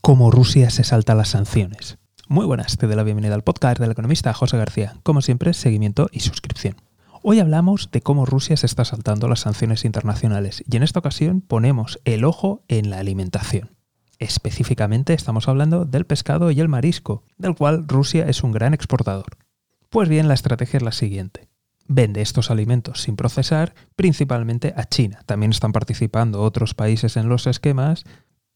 cómo Rusia se salta las sanciones. Muy buenas, te doy la bienvenida al podcast del economista José García. Como siempre, seguimiento y suscripción. Hoy hablamos de cómo Rusia se está saltando las sanciones internacionales y en esta ocasión ponemos el ojo en la alimentación. Específicamente estamos hablando del pescado y el marisco, del cual Rusia es un gran exportador. Pues bien, la estrategia es la siguiente. Vende estos alimentos sin procesar principalmente a China. También están participando otros países en los esquemas,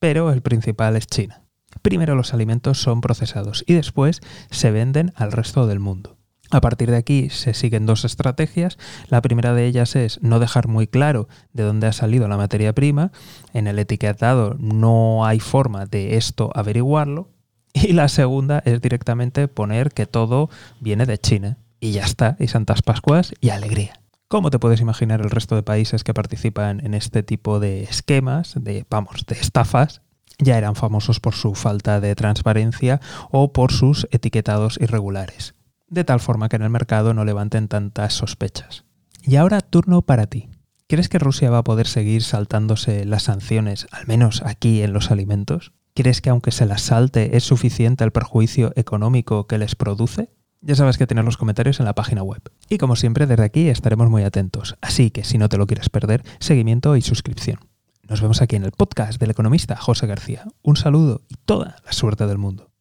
pero el principal es China. Primero los alimentos son procesados y después se venden al resto del mundo. A partir de aquí se siguen dos estrategias. La primera de ellas es no dejar muy claro de dónde ha salido la materia prima. En el etiquetado no hay forma de esto averiguarlo. Y la segunda es directamente poner que todo viene de China. Y ya está, y Santas Pascuas y alegría. ¿Cómo te puedes imaginar el resto de países que participan en este tipo de esquemas, de, vamos, de estafas? Ya eran famosos por su falta de transparencia o por sus etiquetados irregulares, de tal forma que en el mercado no levanten tantas sospechas. Y ahora turno para ti. ¿Crees que Rusia va a poder seguir saltándose las sanciones, al menos aquí en los alimentos? ¿Crees que aunque se las salte es suficiente el perjuicio económico que les produce? Ya sabes que tienes los comentarios en la página web. Y como siempre, desde aquí estaremos muy atentos. Así que si no te lo quieres perder, seguimiento y suscripción. Nos vemos aquí en el podcast del economista José García. Un saludo y toda la suerte del mundo.